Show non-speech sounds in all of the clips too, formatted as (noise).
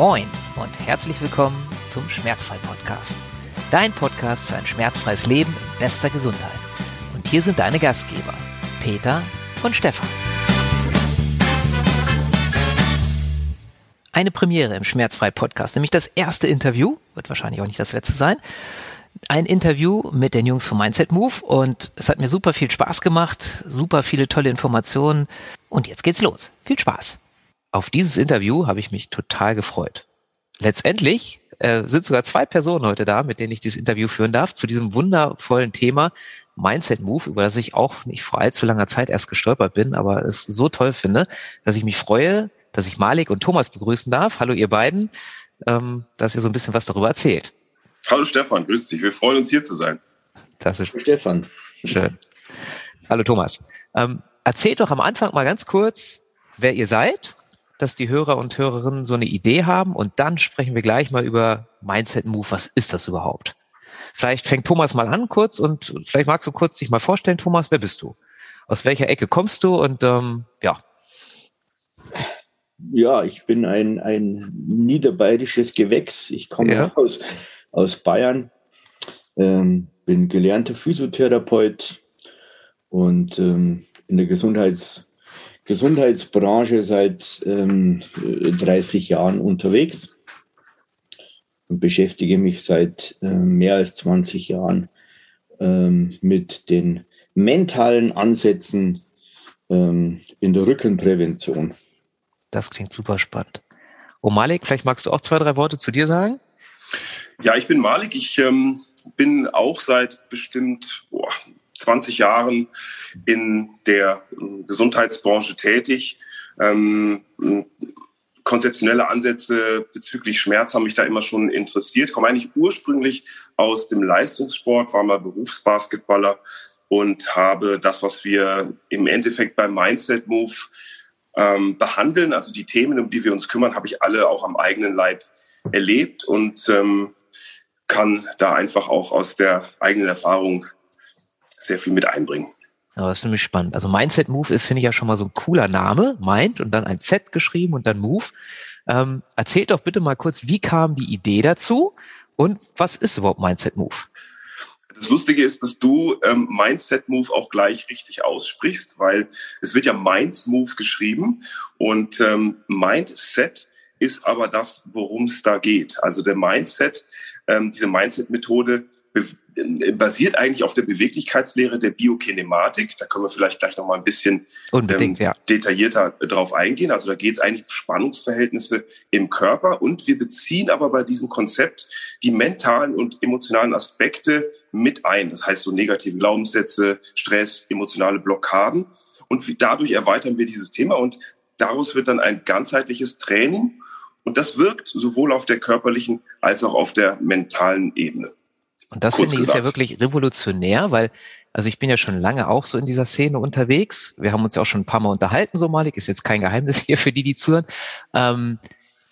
Moin und herzlich willkommen zum Schmerzfrei-Podcast. Dein Podcast für ein schmerzfreies Leben in bester Gesundheit. Und hier sind deine Gastgeber, Peter und Stefan. Eine Premiere im Schmerzfrei-Podcast, nämlich das erste Interview, wird wahrscheinlich auch nicht das letzte sein. Ein Interview mit den Jungs vom Mindset Move und es hat mir super viel Spaß gemacht, super viele tolle Informationen und jetzt geht's los. Viel Spaß! Auf dieses Interview habe ich mich total gefreut. Letztendlich äh, sind sogar zwei Personen heute da, mit denen ich dieses Interview führen darf, zu diesem wundervollen Thema Mindset Move, über das ich auch nicht vor allzu langer Zeit erst gestolpert bin, aber es so toll finde, dass ich mich freue, dass ich Malik und Thomas begrüßen darf. Hallo ihr beiden, ähm, dass ihr so ein bisschen was darüber erzählt. Hallo Stefan, grüß dich. Wir freuen uns hier zu sein. Das ist Stefan. Schön. Hallo Thomas. Ähm, erzählt doch am Anfang mal ganz kurz, wer ihr seid dass die Hörer und Hörerinnen so eine Idee haben und dann sprechen wir gleich mal über Mindset Move. Was ist das überhaupt? Vielleicht fängt Thomas mal an kurz und vielleicht magst du kurz dich mal vorstellen, Thomas, wer bist du? Aus welcher Ecke kommst du und ähm, ja. Ja, ich bin ein, ein niederbayerisches Gewächs. Ich komme ja. aus, aus Bayern, ähm, bin gelernter Physiotherapeut und ähm, in der Gesundheits- Gesundheitsbranche seit ähm, 30 Jahren unterwegs und beschäftige mich seit äh, mehr als 20 Jahren ähm, mit den mentalen Ansätzen ähm, in der Rückenprävention. Das klingt super spannend. Oh Malik, vielleicht magst du auch zwei, drei Worte zu dir sagen? Ja, ich bin Malik. Ich ähm, bin auch seit bestimmt boah, 20 Jahren in der ähm, Gesundheitsbranche tätig. Ähm, konzeptionelle Ansätze bezüglich Schmerz haben mich da immer schon interessiert. Komme eigentlich ursprünglich aus dem Leistungssport, war mal Berufsbasketballer und habe das, was wir im Endeffekt beim Mindset Move ähm, behandeln, also die Themen, um die wir uns kümmern, habe ich alle auch am eigenen Leib erlebt und ähm, kann da einfach auch aus der eigenen Erfahrung sehr viel mit einbringen. Ja, das ist nämlich spannend. Also Mindset Move ist, finde ich ja schon mal so ein cooler Name. Mind und dann ein Z geschrieben und dann Move. Ähm, erzählt doch bitte mal kurz, wie kam die Idee dazu und was ist überhaupt Mindset Move? Das Lustige ist, dass du ähm, Mindset Move auch gleich richtig aussprichst, weil es wird ja Minds Move geschrieben und ähm, Mindset ist aber das, worum es da geht. Also der Mindset, ähm, diese Mindset-Methode basiert eigentlich auf der Beweglichkeitslehre der Biokinematik. Da können wir vielleicht gleich noch mal ein bisschen ähm, ja. detaillierter drauf eingehen. Also da geht es eigentlich um Spannungsverhältnisse im Körper und wir beziehen aber bei diesem Konzept die mentalen und emotionalen Aspekte mit ein. Das heißt so negative Glaubenssätze, Stress, emotionale Blockaden und dadurch erweitern wir dieses Thema und daraus wird dann ein ganzheitliches Training und das wirkt sowohl auf der körperlichen als auch auf der mentalen Ebene. Und das finde ich ist ja wirklich revolutionär, weil, also ich bin ja schon lange auch so in dieser Szene unterwegs. Wir haben uns ja auch schon ein paar Mal unterhalten, so malig, ist jetzt kein Geheimnis hier für die, die zuhören. Ähm,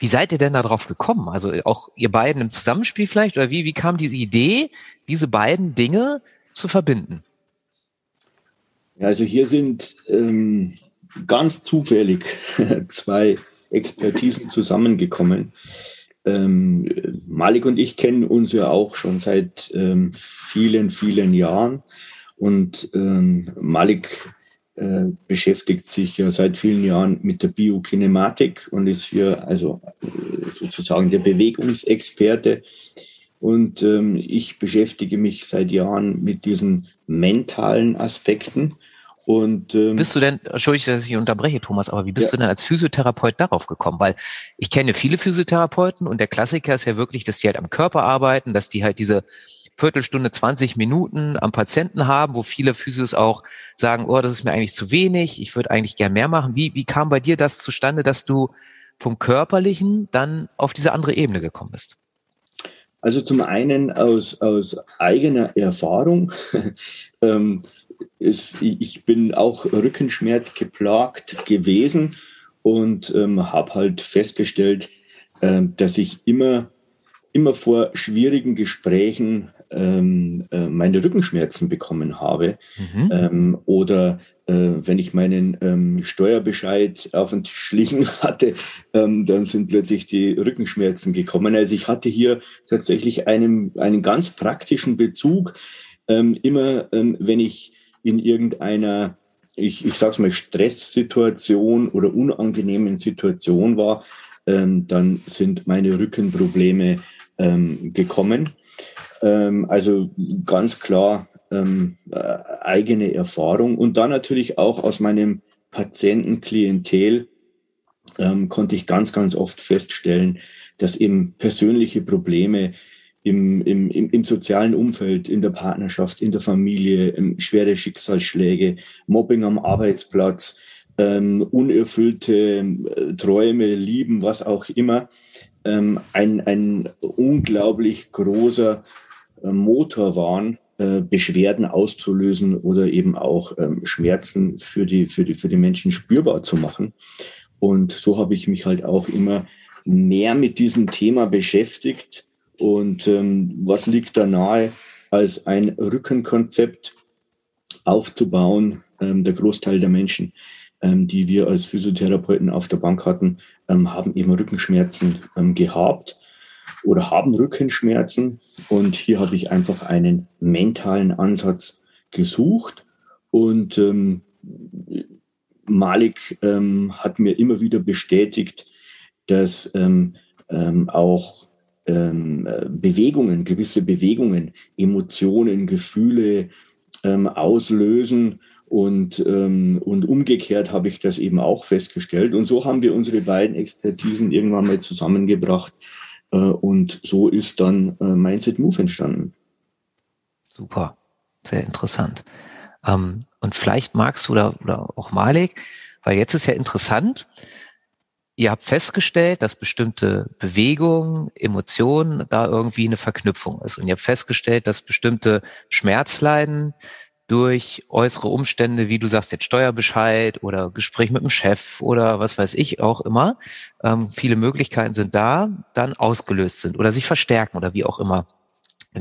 wie seid ihr denn da drauf gekommen? Also auch ihr beiden im Zusammenspiel vielleicht? Oder wie, wie kam diese Idee, diese beiden Dinge zu verbinden? Also hier sind ähm, ganz zufällig (laughs) zwei Expertisen zusammengekommen. Ähm, Malik und ich kennen uns ja auch schon seit ähm, vielen, vielen Jahren. Und ähm, Malik äh, beschäftigt sich ja seit vielen Jahren mit der Biokinematik und ist hier also äh, sozusagen der Bewegungsexperte. Und ähm, ich beschäftige mich seit Jahren mit diesen mentalen Aspekten. Und, ähm, bist du denn, entschuldige, dass ich unterbreche, Thomas, aber wie bist ja. du denn als Physiotherapeut darauf gekommen? Weil ich kenne viele Physiotherapeuten und der Klassiker ist ja wirklich, dass die halt am Körper arbeiten, dass die halt diese Viertelstunde, 20 Minuten am Patienten haben, wo viele Physios auch sagen, oh, das ist mir eigentlich zu wenig, ich würde eigentlich gern mehr machen. Wie, wie kam bei dir das zustande, dass du vom Körperlichen dann auf diese andere Ebene gekommen bist? Also zum einen aus, aus eigener Erfahrung. (laughs) ähm, es, ich bin auch Rückenschmerz geplagt gewesen und ähm, habe halt festgestellt, äh, dass ich immer, immer vor schwierigen Gesprächen ähm, äh, meine Rückenschmerzen bekommen habe mhm. ähm, oder äh, wenn ich meinen ähm, Steuerbescheid auf den Tisch liegen (laughs) hatte, ähm, dann sind plötzlich die Rückenschmerzen gekommen. Also ich hatte hier tatsächlich einen, einen ganz praktischen Bezug. Ähm, immer ähm, wenn ich in irgendeiner ich, ich sage es mal, Stresssituation oder unangenehmen Situation war, ähm, dann sind meine Rückenprobleme ähm, gekommen. Ähm, also ganz klar ähm, äh, eigene Erfahrung und dann natürlich auch aus meinem Patientenklientel ähm, konnte ich ganz, ganz oft feststellen, dass eben persönliche Probleme im, im, im, sozialen Umfeld, in der Partnerschaft, in der Familie, ähm, schwere Schicksalsschläge, Mobbing am Arbeitsplatz, ähm, unerfüllte äh, Träume, Lieben, was auch immer, ähm, ein, ein unglaublich großer äh, Motor waren, äh, Beschwerden auszulösen oder eben auch ähm, Schmerzen für die, für, die, für die Menschen spürbar zu machen. Und so habe ich mich halt auch immer mehr mit diesem Thema beschäftigt. Und ähm, was liegt da nahe, als ein Rückenkonzept aufzubauen? Ähm, der Großteil der Menschen ähm, die wir als Physiotherapeuten auf der Bank hatten, ähm, haben eben Rückenschmerzen ähm, gehabt oder haben Rückenschmerzen. Und hier habe ich einfach einen mentalen Ansatz gesucht. Und ähm, Malik ähm, hat mir immer wieder bestätigt, dass ähm, ähm, auch ähm, Bewegungen, gewisse Bewegungen, Emotionen, Gefühle ähm, auslösen und, ähm, und umgekehrt habe ich das eben auch festgestellt. Und so haben wir unsere beiden Expertisen irgendwann mal zusammengebracht. Äh, und so ist dann äh, Mindset Move entstanden. Super, sehr interessant. Ähm, und vielleicht magst du da oder auch Malik, weil jetzt ist ja interessant, ihr habt festgestellt, dass bestimmte Bewegungen, Emotionen da irgendwie eine Verknüpfung ist. Und ihr habt festgestellt, dass bestimmte Schmerzleiden durch äußere Umstände, wie du sagst, jetzt Steuerbescheid oder Gespräch mit dem Chef oder was weiß ich auch immer, ähm, viele Möglichkeiten sind da, dann ausgelöst sind oder sich verstärken oder wie auch immer.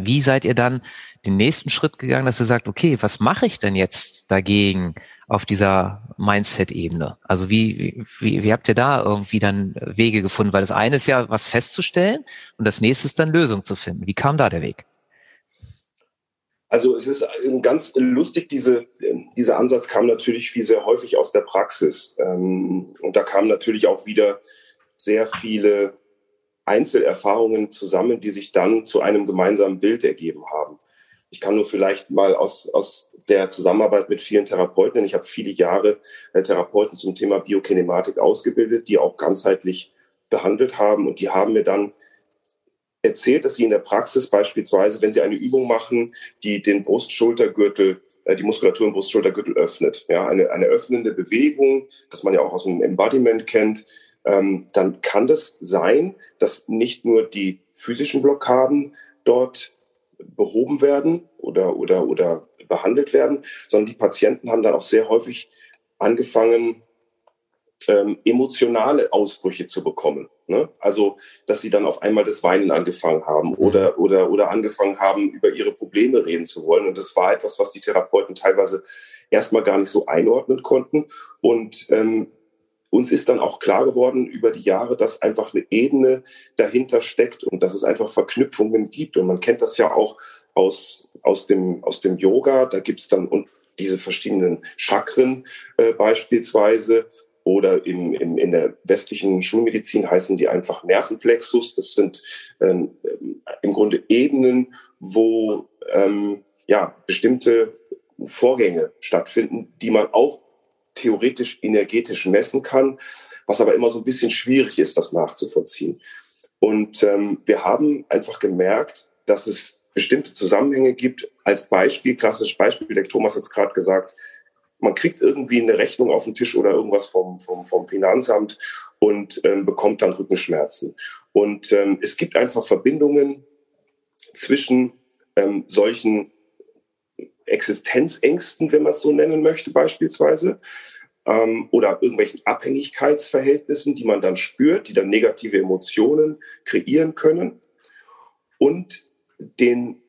Wie seid ihr dann den nächsten Schritt gegangen, dass ihr sagt, okay, was mache ich denn jetzt dagegen auf dieser Mindset-Ebene? Also wie, wie, wie habt ihr da irgendwie dann Wege gefunden? Weil das eine ist ja, was festzustellen und das nächste ist dann Lösung zu finden. Wie kam da der Weg? Also es ist ganz lustig, diese, dieser Ansatz kam natürlich wie sehr häufig aus der Praxis. Ähm, und da kamen natürlich auch wieder sehr viele Einzelerfahrungen zusammen, die sich dann zu einem gemeinsamen Bild ergeben haben. Ich kann nur vielleicht mal aus, aus der Zusammenarbeit mit vielen Therapeuten, ich habe viele Jahre äh, Therapeuten zum Thema Biokinematik ausgebildet, die auch ganzheitlich behandelt haben und die haben mir dann erzählt, dass Sie in der Praxis beispielsweise, wenn Sie eine Übung machen, die den Brust-Schultergürtel äh, die Muskulatur im Brust-Schultergürtel öffnet. Ja, eine, eine öffnende Bewegung, das man ja auch aus dem Embodiment kennt, ähm, dann kann das sein, dass nicht nur die physischen Blockaden dort behoben werden oder, oder, oder behandelt werden, sondern die Patienten haben dann auch sehr häufig angefangen, ähm, emotionale Ausbrüche zu bekommen. Ne? Also, dass sie dann auf einmal das Weinen angefangen haben oder, mhm. oder, oder angefangen haben, über ihre Probleme reden zu wollen. Und das war etwas, was die Therapeuten teilweise erstmal gar nicht so einordnen konnten. Und ähm, uns ist dann auch klar geworden über die Jahre, dass einfach eine Ebene dahinter steckt und dass es einfach Verknüpfungen gibt. Und man kennt das ja auch aus, aus, dem, aus dem Yoga. Da gibt es dann diese verschiedenen Chakren äh, beispielsweise, oder im, im, in der westlichen Schulmedizin heißen die einfach Nervenplexus. Das sind ähm, im Grunde Ebenen, wo ähm, ja, bestimmte Vorgänge stattfinden, die man auch theoretisch energetisch messen kann, was aber immer so ein bisschen schwierig ist, das nachzuvollziehen. Und ähm, wir haben einfach gemerkt, dass es bestimmte Zusammenhänge gibt. Als Beispiel, klassisches Beispiel, der Thomas hat es gerade gesagt, man kriegt irgendwie eine Rechnung auf den Tisch oder irgendwas vom, vom, vom Finanzamt und ähm, bekommt dann Rückenschmerzen. Und ähm, es gibt einfach Verbindungen zwischen ähm, solchen Existenzängsten, wenn man es so nennen möchte, beispielsweise, ähm, oder irgendwelchen Abhängigkeitsverhältnissen, die man dann spürt, die dann negative Emotionen kreieren können und den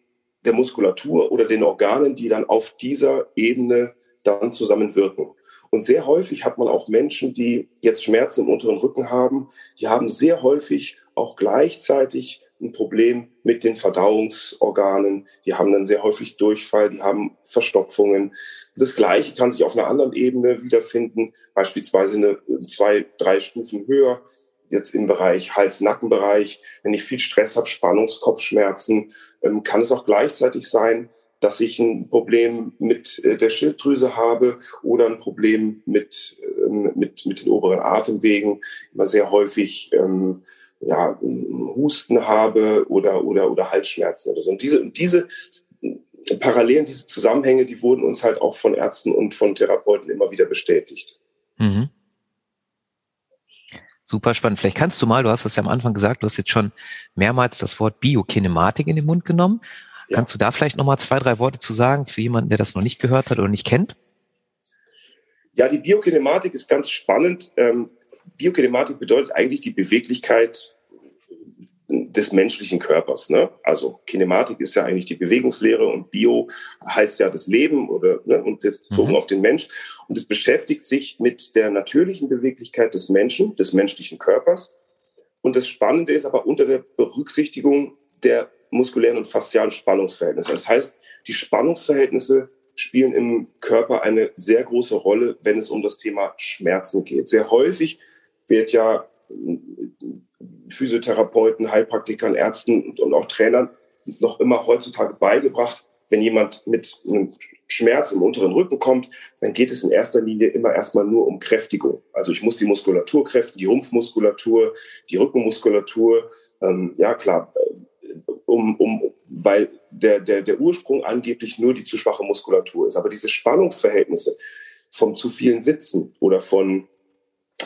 der Muskulatur oder den Organen, die dann auf dieser Ebene dann zusammenwirken. Und sehr häufig hat man auch Menschen, die jetzt Schmerzen im unteren Rücken haben, die haben sehr häufig auch gleichzeitig ein Problem mit den Verdauungsorganen. Die haben dann sehr häufig Durchfall, die haben Verstopfungen. Das Gleiche kann sich auf einer anderen Ebene wiederfinden, beispielsweise eine zwei, drei Stufen höher, jetzt im Bereich Hals-Nackenbereich. Wenn ich viel Stress habe, Spannungskopfschmerzen, ähm, kann es auch gleichzeitig sein, dass ich ein Problem mit äh, der Schilddrüse habe oder ein Problem mit, ähm, mit, mit den oberen Atemwegen. Immer sehr häufig ähm, ja, Husten habe oder, oder, oder Halsschmerzen oder so. Und diese, diese Parallelen, diese Zusammenhänge, die wurden uns halt auch von Ärzten und von Therapeuten immer wieder bestätigt. Mhm. Super spannend. Vielleicht kannst du mal, du hast das ja am Anfang gesagt, du hast jetzt schon mehrmals das Wort Biokinematik in den Mund genommen. Ja. Kannst du da vielleicht nochmal zwei, drei Worte zu sagen für jemanden, der das noch nicht gehört hat oder nicht kennt? Ja, die Biokinematik ist ganz spannend. Ähm, Biokinematik bedeutet eigentlich die Beweglichkeit des menschlichen Körpers. Ne? Also Kinematik ist ja eigentlich die Bewegungslehre und Bio heißt ja das Leben oder ne? und jetzt bezogen mhm. auf den Mensch. Und es beschäftigt sich mit der natürlichen Beweglichkeit des Menschen, des menschlichen Körpers. Und das Spannende ist aber unter der Berücksichtigung der muskulären und faszialen Spannungsverhältnisse. Das heißt, die Spannungsverhältnisse spielen im Körper eine sehr große Rolle, wenn es um das Thema Schmerzen geht. Sehr häufig wird ja Physiotherapeuten, Heilpraktikern, Ärzten und auch Trainern noch immer heutzutage beigebracht, wenn jemand mit einem Schmerz im unteren Rücken kommt, dann geht es in erster Linie immer erstmal nur um Kräftigung. Also ich muss die Muskulatur kräften, die Rumpfmuskulatur, die Rückenmuskulatur. Ähm, ja klar, äh, um, um, weil der, der, der Ursprung angeblich nur die zu schwache Muskulatur ist. Aber diese Spannungsverhältnisse vom zu vielen Sitzen oder von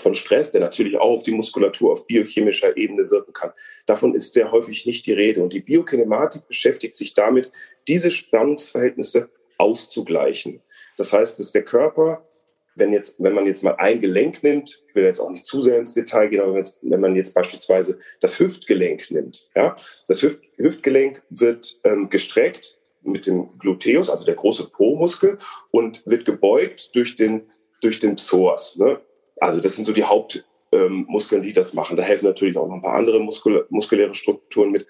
von Stress, der natürlich auch auf die Muskulatur auf biochemischer Ebene wirken kann. Davon ist sehr häufig nicht die Rede. Und die Biokinematik beschäftigt sich damit, diese Spannungsverhältnisse auszugleichen. Das heißt, dass der Körper, wenn jetzt, wenn man jetzt mal ein Gelenk nimmt, ich will jetzt auch nicht zu sehr ins Detail gehen, aber wenn, jetzt, wenn man jetzt beispielsweise das Hüftgelenk nimmt, ja, das Hüft, Hüftgelenk wird ähm, gestreckt mit dem Gluteus, also der große Po-Muskel, und wird gebeugt durch den, durch den Psoas. Ne? Also das sind so die Hauptmuskeln, ähm, die das machen. Da helfen natürlich auch noch ein paar andere Muskul muskuläre Strukturen mit.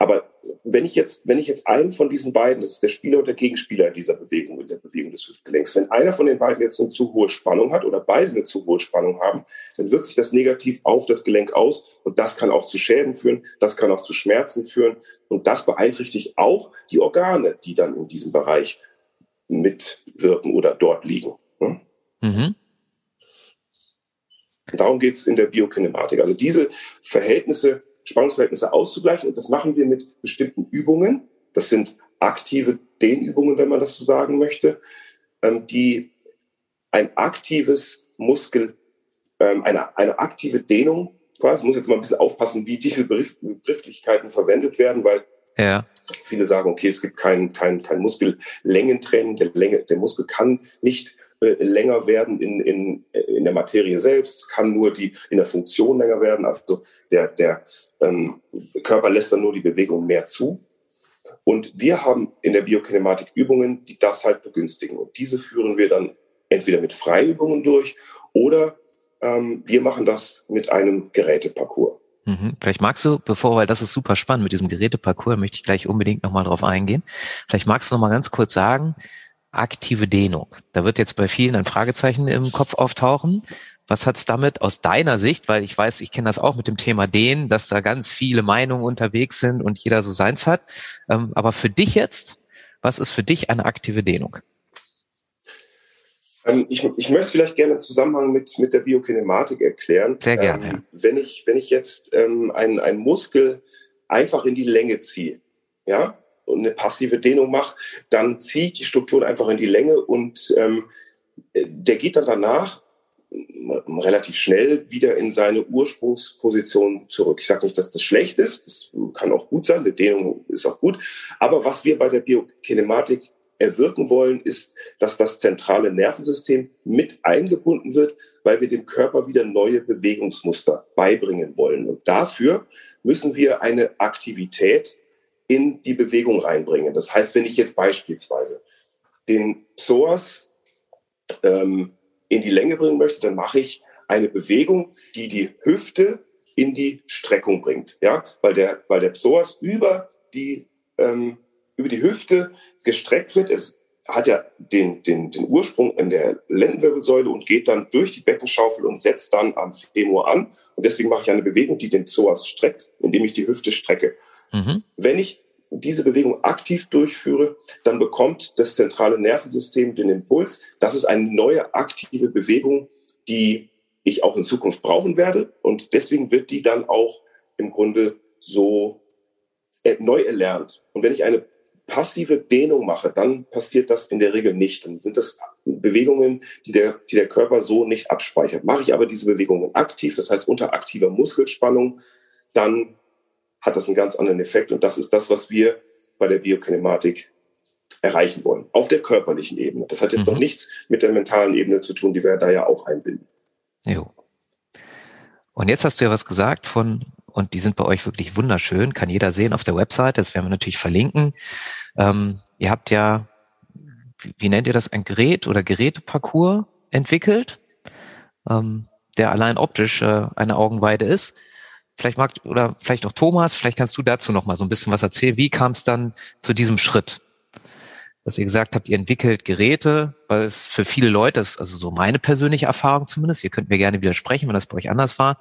Aber wenn ich jetzt, wenn ich jetzt einen von diesen beiden, das ist der Spieler und der Gegenspieler in dieser Bewegung, in der Bewegung des Hüftgelenks, wenn einer von den beiden jetzt eine zu hohe Spannung hat oder beide eine zu hohe Spannung haben, dann wirkt sich das negativ auf das Gelenk aus und das kann auch zu Schäden führen, das kann auch zu Schmerzen führen und das beeinträchtigt auch die Organe, die dann in diesem Bereich mitwirken oder dort liegen. Hm? Mhm. Darum geht es in der Biokinematik. Also diese Verhältnisse, Spannungsverhältnisse auszugleichen. Und das machen wir mit bestimmten Übungen. Das sind aktive Dehnübungen, wenn man das so sagen möchte, ähm, die ein aktives Muskel, ähm, eine, eine aktive Dehnung, quasi, muss jetzt mal ein bisschen aufpassen, wie diese Begrifflichkeiten verwendet werden, weil ja. viele sagen, okay, es gibt kein, kein, kein Muskellängentraining, der, Länge, der Muskel kann nicht länger werden in, in, in der Materie selbst. Kann nur die in der Funktion länger werden. Also der, der ähm, Körper lässt dann nur die Bewegung mehr zu. Und wir haben in der Biokinematik Übungen, die das halt begünstigen. Und diese führen wir dann entweder mit Freiübungen durch oder ähm, wir machen das mit einem Geräteparcours. Mhm. Vielleicht magst du, bevor, weil das ist super spannend mit diesem Geräteparcours, möchte ich gleich unbedingt nochmal drauf eingehen. Vielleicht magst du nochmal ganz kurz sagen, aktive Dehnung. Da wird jetzt bei vielen ein Fragezeichen im Kopf auftauchen. Was hat's damit aus deiner Sicht, weil ich weiß, ich kenne das auch mit dem Thema Dehnen, dass da ganz viele Meinungen unterwegs sind und jeder so seins hat. Ähm, aber für dich jetzt, was ist für dich eine aktive Dehnung? Ähm, ich, ich möchte vielleicht gerne im Zusammenhang mit, mit der Biokinematik erklären. Sehr gerne. Ähm, wenn, ich, wenn ich jetzt ähm, einen, einen Muskel einfach in die Länge ziehe, ja, und eine passive Dehnung mache, dann ziehe ich die Strukturen einfach in die Länge und ähm, der geht dann danach relativ schnell wieder in seine Ursprungsposition zurück. Ich sage nicht, dass das schlecht ist, das kann auch gut sein, die Dehnung ist auch gut, aber was wir bei der Biokinematik erwirken wollen, ist, dass das zentrale Nervensystem mit eingebunden wird, weil wir dem Körper wieder neue Bewegungsmuster beibringen wollen. Und dafür müssen wir eine Aktivität in die Bewegung reinbringen. Das heißt, wenn ich jetzt beispielsweise den Psoas ähm, in die Länge bringen möchte, dann mache ich eine Bewegung, die die Hüfte in die Streckung bringt. Ja, weil der, weil der Psoas über die, ähm, über die Hüfte gestreckt wird. Es hat ja den, den, den Ursprung in der Lendenwirbelsäule und geht dann durch die Beckenschaufel und setzt dann am Femur an. Und deswegen mache ich eine Bewegung, die den Psoas streckt, indem ich die Hüfte strecke. Mhm. Wenn ich diese Bewegung aktiv durchführe, dann bekommt das zentrale Nervensystem den Impuls, das ist eine neue aktive Bewegung, die ich auch in Zukunft brauchen werde. Und deswegen wird die dann auch im Grunde so äh, neu erlernt. Und wenn ich eine passive Dehnung mache, dann passiert das in der Regel nicht. Dann sind das Bewegungen, die der, die der Körper so nicht abspeichert. Mache ich aber diese Bewegungen aktiv, das heißt unter aktiver Muskelspannung, dann hat das einen ganz anderen Effekt. Und das ist das, was wir bei der Biokinematik erreichen wollen. Auf der körperlichen Ebene. Das hat jetzt mhm. noch nichts mit der mentalen Ebene zu tun, die wir da ja auch einbinden. Jo. Und jetzt hast du ja was gesagt von, und die sind bei euch wirklich wunderschön, kann jeder sehen auf der Website, das werden wir natürlich verlinken. Ähm, ihr habt ja, wie, wie, nennt ihr das, ein Gerät oder Geräteparcours entwickelt, ähm, der allein optisch äh, eine Augenweide ist. Vielleicht mag, oder vielleicht auch Thomas, vielleicht kannst du dazu noch mal so ein bisschen was erzählen. Wie kam es dann zu diesem Schritt? dass ihr gesagt habt, ihr entwickelt Geräte, weil es für viele Leute, das ist also so meine persönliche Erfahrung zumindest, ihr könnt mir gerne widersprechen, wenn das bei euch anders war,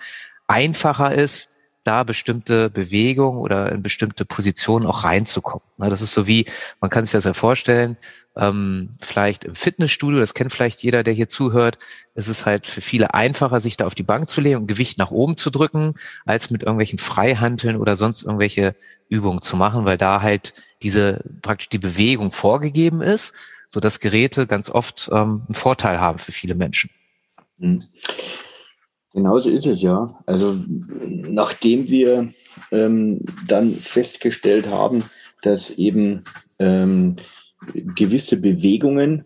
einfacher ist, da bestimmte Bewegungen oder in bestimmte Positionen auch reinzukommen. Das ist so wie, man kann sich das ja vorstellen, ähm, vielleicht im Fitnessstudio, das kennt vielleicht jeder, der hier zuhört, ist es halt für viele einfacher, sich da auf die Bank zu legen und Gewicht nach oben zu drücken, als mit irgendwelchen Freihanteln oder sonst irgendwelche Übungen zu machen, weil da halt diese praktisch die Bewegung vorgegeben ist, so dass Geräte ganz oft ähm, einen Vorteil haben für viele Menschen. Mhm. Genauso ist es ja. Also nachdem wir ähm, dann festgestellt haben, dass eben ähm, gewisse Bewegungen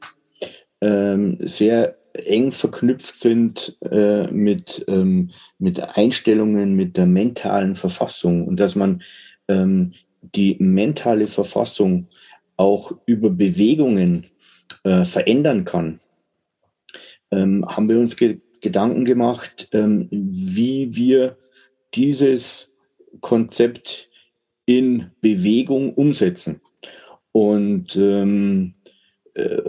ähm, sehr eng verknüpft sind äh, mit, ähm, mit Einstellungen, mit der mentalen Verfassung und dass man ähm, die mentale Verfassung auch über Bewegungen äh, verändern kann, ähm, haben wir uns ge Gedanken gemacht, ähm, wie wir dieses Konzept in Bewegung umsetzen. Und ähm, äh,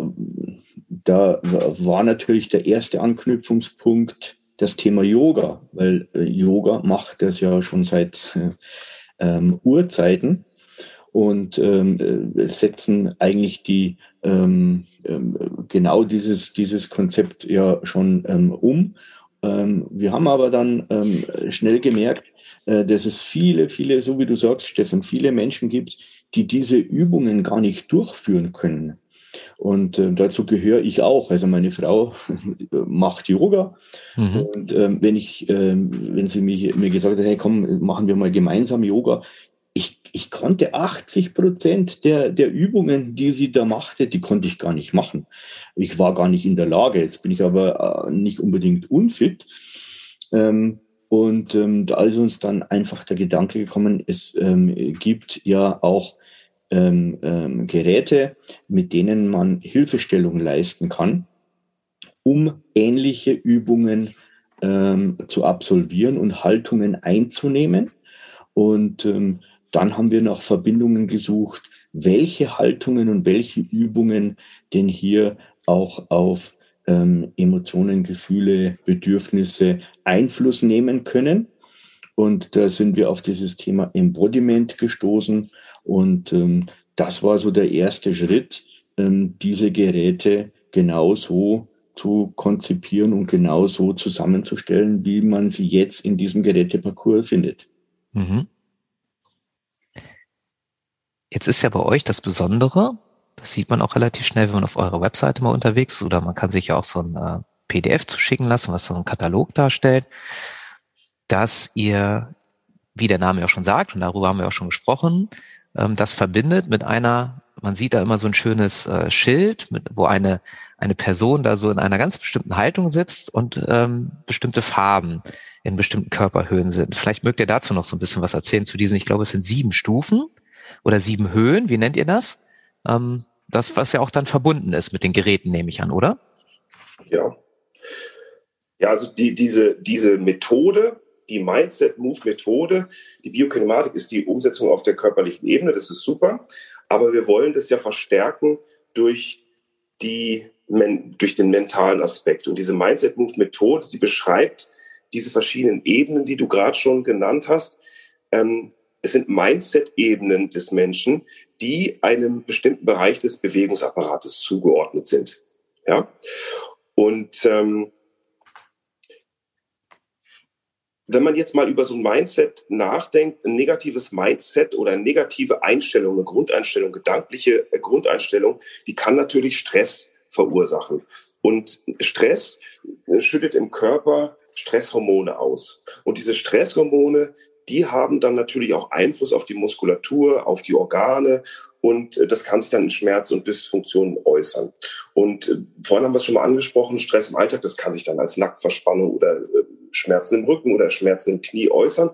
da war natürlich der erste Anknüpfungspunkt das Thema Yoga, weil äh, Yoga macht das ja schon seit äh, ähm, Urzeiten und ähm, äh, setzen eigentlich die ähm, ähm, genau dieses, dieses Konzept ja schon ähm, um. Ähm, wir haben aber dann ähm, schnell gemerkt, äh, dass es viele, viele, so wie du sagst, Stefan, viele Menschen gibt, die diese Übungen gar nicht durchführen können. Und äh, dazu gehöre ich auch. Also meine Frau (laughs) macht Yoga. Mhm. Und ähm, wenn ich, ähm, wenn sie mich, mir gesagt hat, hey komm, machen wir mal gemeinsam Yoga, ich, konnte 80 Prozent der, der Übungen, die sie da machte, die konnte ich gar nicht machen. Ich war gar nicht in der Lage. Jetzt bin ich aber äh, nicht unbedingt unfit. Ähm, und ähm, da ist uns dann einfach der Gedanke gekommen, es ähm, gibt ja auch ähm, ähm, Geräte, mit denen man Hilfestellung leisten kann, um ähnliche Übungen ähm, zu absolvieren und Haltungen einzunehmen. Und ähm, dann haben wir nach Verbindungen gesucht, welche Haltungen und welche Übungen denn hier auch auf ähm, Emotionen, Gefühle, Bedürfnisse Einfluss nehmen können. Und da sind wir auf dieses Thema Embodiment gestoßen und ähm, das war so der erste Schritt, ähm, diese Geräte genauso zu konzipieren und genauso zusammenzustellen, wie man sie jetzt in diesem Geräteparcours findet. Mhm. Jetzt ist ja bei euch das Besondere, das sieht man auch relativ schnell, wenn man auf eurer Webseite mal unterwegs ist, oder man kann sich ja auch so ein äh, PDF zuschicken lassen, was so einen Katalog darstellt, dass ihr, wie der Name ja schon sagt, und darüber haben wir auch schon gesprochen, ähm, das verbindet mit einer, man sieht da immer so ein schönes äh, Schild, mit, wo eine, eine Person da so in einer ganz bestimmten Haltung sitzt und ähm, bestimmte Farben in bestimmten Körperhöhen sind. Vielleicht mögt ihr dazu noch so ein bisschen was erzählen zu diesen, ich glaube, es sind sieben Stufen. Oder sieben Höhen, wie nennt ihr das? Ähm, das, was ja auch dann verbunden ist mit den Geräten, nehme ich an, oder? Ja. Ja, also die, diese, diese Methode, die Mindset-Move-Methode, die Biokinematik ist die Umsetzung auf der körperlichen Ebene, das ist super. Aber wir wollen das ja verstärken durch die durch den mentalen Aspekt. Und diese Mindset-Move-Methode, die beschreibt diese verschiedenen Ebenen, die du gerade schon genannt hast. Ähm, es sind Mindset-Ebenen des Menschen, die einem bestimmten Bereich des Bewegungsapparates zugeordnet sind. Ja? Und ähm, wenn man jetzt mal über so ein Mindset nachdenkt, ein negatives Mindset oder eine negative Einstellung, eine Grundeinstellung, gedankliche Grundeinstellung, die kann natürlich Stress verursachen. Und Stress äh, schüttet im Körper Stresshormone aus. Und diese Stresshormone, die haben dann natürlich auch Einfluss auf die Muskulatur, auf die Organe und äh, das kann sich dann in Schmerz und Dysfunktionen äußern. Und äh, vorhin haben wir es schon mal angesprochen, Stress im Alltag, das kann sich dann als Nacktverspannung oder Schmerzen im Rücken oder Schmerzen im Knie äußern.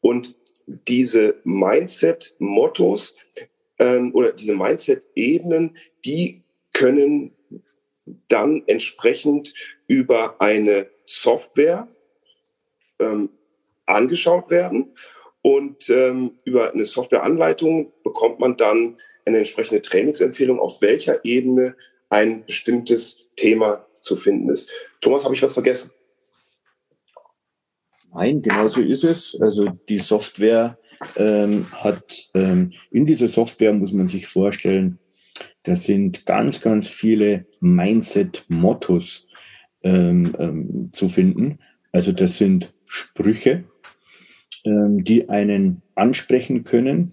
Und diese Mindset-Mottos ähm, oder diese Mindset-Ebenen, die können dann entsprechend über eine Software ähm, angeschaut werden. Und ähm, über eine Softwareanleitung bekommt man dann eine entsprechende Trainingsempfehlung, auf welcher Ebene ein bestimmtes Thema zu finden ist. Thomas, habe ich was vergessen? Nein, genau so ist es. Also die Software ähm, hat, ähm, in dieser Software muss man sich vorstellen, da sind ganz, ganz viele Mindset-Mottos ähm, ähm, zu finden. Also das sind Sprüche, ähm, die einen ansprechen können.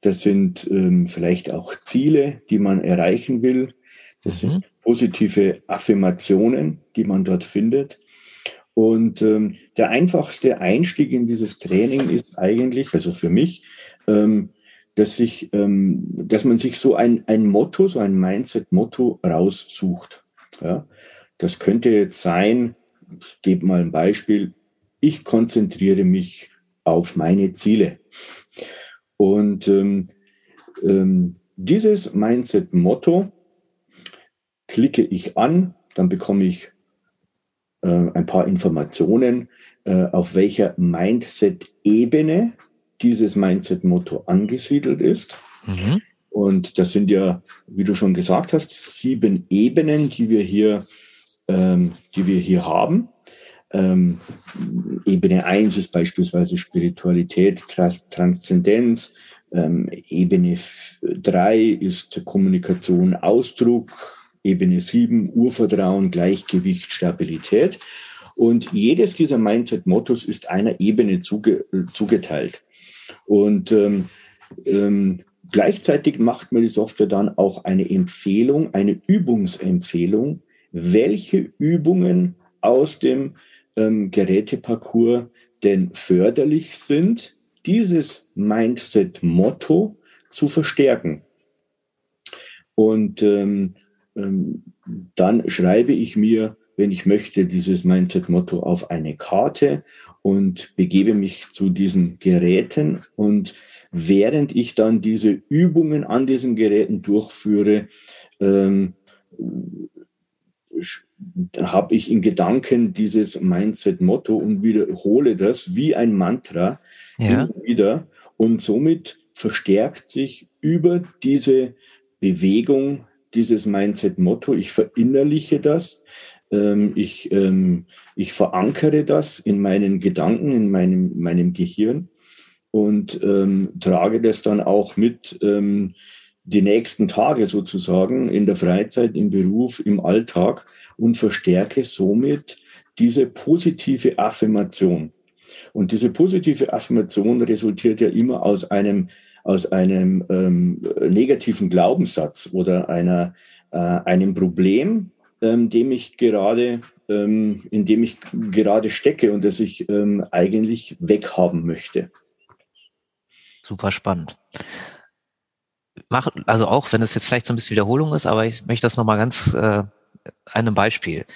Das sind ähm, vielleicht auch Ziele, die man erreichen will. Das mhm. sind positive Affirmationen, die man dort findet. Und ähm, der einfachste Einstieg in dieses Training ist eigentlich, also für mich, ähm, dass, sich, ähm, dass man sich so ein, ein Motto, so ein Mindset-Motto raussucht. Ja? Das könnte jetzt sein, ich gebe mal ein Beispiel, ich konzentriere mich auf meine Ziele. Und ähm, ähm, dieses Mindset-Motto klicke ich an, dann bekomme ich äh, ein paar Informationen, äh, auf welcher Mindset-Ebene dieses Mindset-Motto angesiedelt ist. Mhm. Und das sind ja, wie du schon gesagt hast, sieben Ebenen, die wir hier, ähm, die wir hier haben. Ähm, Ebene eins ist beispielsweise Spiritualität, Trans Transzendenz. Ähm, Ebene drei ist Kommunikation, Ausdruck. Ebene sieben Urvertrauen, Gleichgewicht, Stabilität. Und jedes dieser Mindset-Mottos ist einer Ebene zuge zugeteilt. Und ähm, ähm, gleichzeitig macht mir die Software dann auch eine Empfehlung, eine Übungsempfehlung, welche Übungen aus dem ähm, Geräteparcours denn förderlich sind, dieses Mindset-Motto zu verstärken. Und ähm, ähm, dann schreibe ich mir, wenn ich möchte, dieses Mindset-Motto auf eine Karte und begebe mich zu diesen Geräten. Und während ich dann diese Übungen an diesen Geräten durchführe, ähm, habe ich in Gedanken dieses Mindset-Motto und wiederhole das wie ein Mantra ja. wieder. Und somit verstärkt sich über diese Bewegung dieses Mindset-Motto. Ich verinnerliche das ähm, ich, ähm, ich verankere das in meinen Gedanken, in meinem, meinem Gehirn und ähm, trage das dann auch mit ähm, die nächsten Tage sozusagen in der Freizeit, im Beruf, im Alltag und verstärke somit diese positive Affirmation. Und diese positive Affirmation resultiert ja immer aus einem, aus einem ähm, negativen Glaubenssatz oder einer, äh, einem Problem, ähm, dem ich gerade, ähm, in dem ich gerade stecke und das ich ähm, eigentlich weghaben möchte. Super spannend. Mach, also auch wenn es jetzt vielleicht so ein bisschen Wiederholung ist, aber ich möchte das nochmal ganz äh, einem Beispiel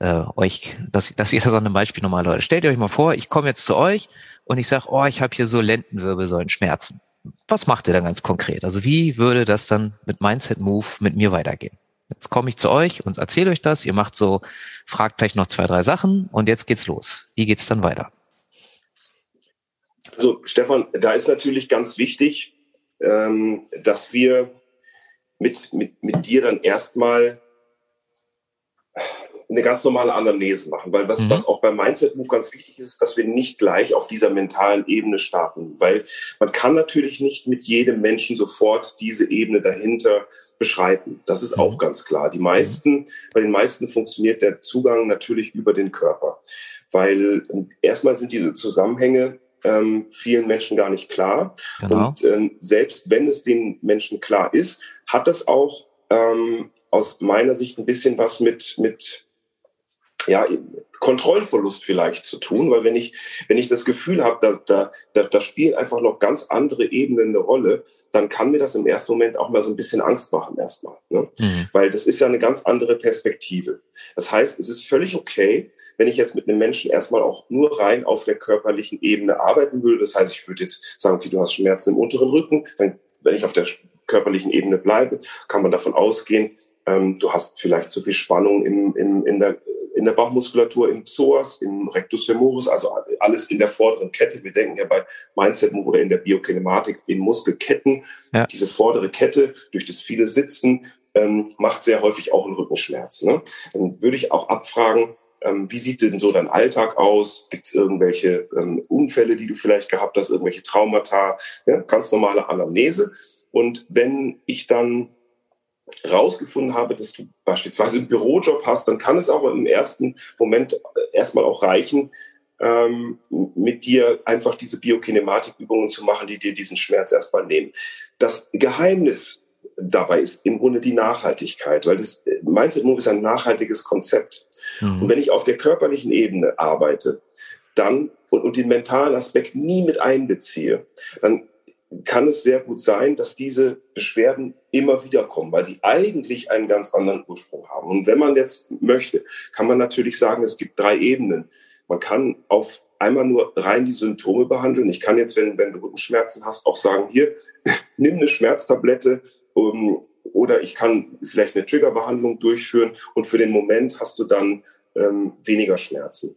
äh, euch, dass, dass ihr das an einem Beispiel nochmal Leute. Stellt ihr euch mal vor, ich komme jetzt zu euch und ich sage, oh, ich habe hier so Lendenwirbelsäulenschmerzen. was macht ihr dann ganz konkret? Also wie würde das dann mit Mindset Move mit mir weitergehen? Jetzt komme ich zu euch und erzähle euch das. Ihr macht so, fragt vielleicht noch zwei, drei Sachen und jetzt geht's los. Wie geht's dann weiter? Also Stefan, da ist natürlich ganz wichtig, ähm, dass wir mit, mit, mit dir dann erstmal eine ganz normale Anamnese machen, weil was, mhm. was auch beim Mindset Move ganz wichtig ist, dass wir nicht gleich auf dieser mentalen Ebene starten, weil man kann natürlich nicht mit jedem Menschen sofort diese Ebene dahinter beschreiten. Das ist mhm. auch ganz klar. Die meisten, bei den meisten funktioniert der Zugang natürlich über den Körper, weil ähm, erstmal sind diese Zusammenhänge ähm, vielen Menschen gar nicht klar. Genau. Und ähm, selbst wenn es den Menschen klar ist, hat das auch ähm, aus meiner Sicht ein bisschen was mit, mit ja, Kontrollverlust vielleicht zu tun, weil wenn ich, wenn ich das Gefühl habe, dass da, da, da spielen einfach noch ganz andere Ebenen eine Rolle, dann kann mir das im ersten Moment auch mal so ein bisschen Angst machen erstmal. Ne? Mhm. Weil das ist ja eine ganz andere Perspektive. Das heißt, es ist völlig okay, wenn ich jetzt mit einem Menschen erstmal auch nur rein auf der körperlichen Ebene arbeiten würde. Das heißt, ich würde jetzt sagen, okay, du hast Schmerzen im unteren Rücken, dann, wenn ich auf der körperlichen Ebene bleibe, kann man davon ausgehen, ähm, du hast vielleicht zu viel Spannung im, im, in, der, in der Bauchmuskulatur, im Psoas, im Rectus femoris, also alles in der vorderen Kette. Wir denken ja bei Mindset oder in der Biokinematik in Muskelketten. Ja. Diese vordere Kette durch das viele Sitzen ähm, macht sehr häufig auch einen Rückenschmerz. Ne? Dann würde ich auch abfragen, ähm, wie sieht denn so dein Alltag aus? Gibt es irgendwelche ähm, Unfälle, die du vielleicht gehabt hast, irgendwelche Traumata? Ja, ganz normale Anamnese. Und wenn ich dann rausgefunden habe, dass du beispielsweise einen Bürojob hast, dann kann es auch im ersten Moment äh, erstmal auch reichen, ähm, mit dir einfach diese Biokinematikübungen zu machen, die dir diesen Schmerz erstmal nehmen. Das Geheimnis dabei ist im Grunde die Nachhaltigkeit, weil das äh, Mindset Move ist ein nachhaltiges Konzept. Mhm. Und wenn ich auf der körperlichen Ebene arbeite, dann und, und den mentalen Aspekt nie mit einbeziehe, dann kann es sehr gut sein, dass diese Beschwerden immer wieder kommen, weil sie eigentlich einen ganz anderen Ursprung haben. Und wenn man jetzt möchte, kann man natürlich sagen, es gibt drei Ebenen. Man kann auf einmal nur rein die Symptome behandeln. Ich kann jetzt, wenn, wenn du Rückenschmerzen hast, auch sagen, hier, nimm eine Schmerztablette um, oder ich kann vielleicht eine Triggerbehandlung durchführen und für den Moment hast du dann ähm, weniger Schmerzen.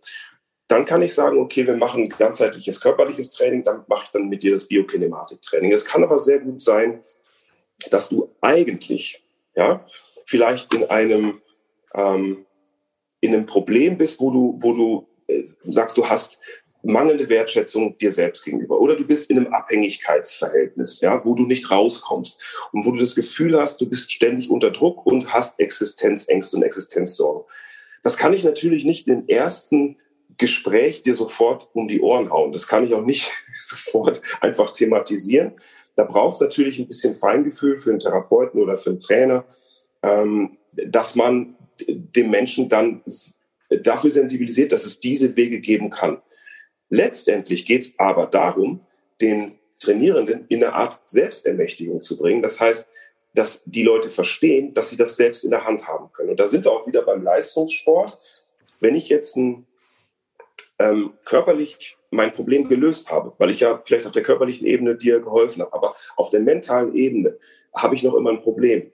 Dann kann ich sagen, okay, wir machen ganzheitliches körperliches Training, dann mache ich dann mit dir das Biokinematik-Training. Es kann aber sehr gut sein, dass du eigentlich, ja, vielleicht in einem, ähm, in einem Problem bist, wo du, wo du äh, sagst, du hast mangelnde Wertschätzung dir selbst gegenüber oder du bist in einem Abhängigkeitsverhältnis, ja, wo du nicht rauskommst und wo du das Gefühl hast, du bist ständig unter Druck und hast Existenzängste und Existenzsorgen. Das kann ich natürlich nicht in den ersten Gespräch dir sofort um die Ohren hauen. Das kann ich auch nicht (laughs) sofort einfach thematisieren. Da braucht es natürlich ein bisschen Feingefühl für einen Therapeuten oder für einen Trainer, ähm, dass man dem Menschen dann dafür sensibilisiert, dass es diese Wege geben kann. Letztendlich geht es aber darum, den Trainierenden in eine Art Selbstermächtigung zu bringen. Das heißt, dass die Leute verstehen, dass sie das selbst in der Hand haben können. Und da sind wir auch wieder beim Leistungssport. Wenn ich jetzt ein ähm, körperlich mein Problem gelöst habe, weil ich ja vielleicht auf der körperlichen Ebene dir geholfen habe, aber auf der mentalen Ebene habe ich noch immer ein Problem.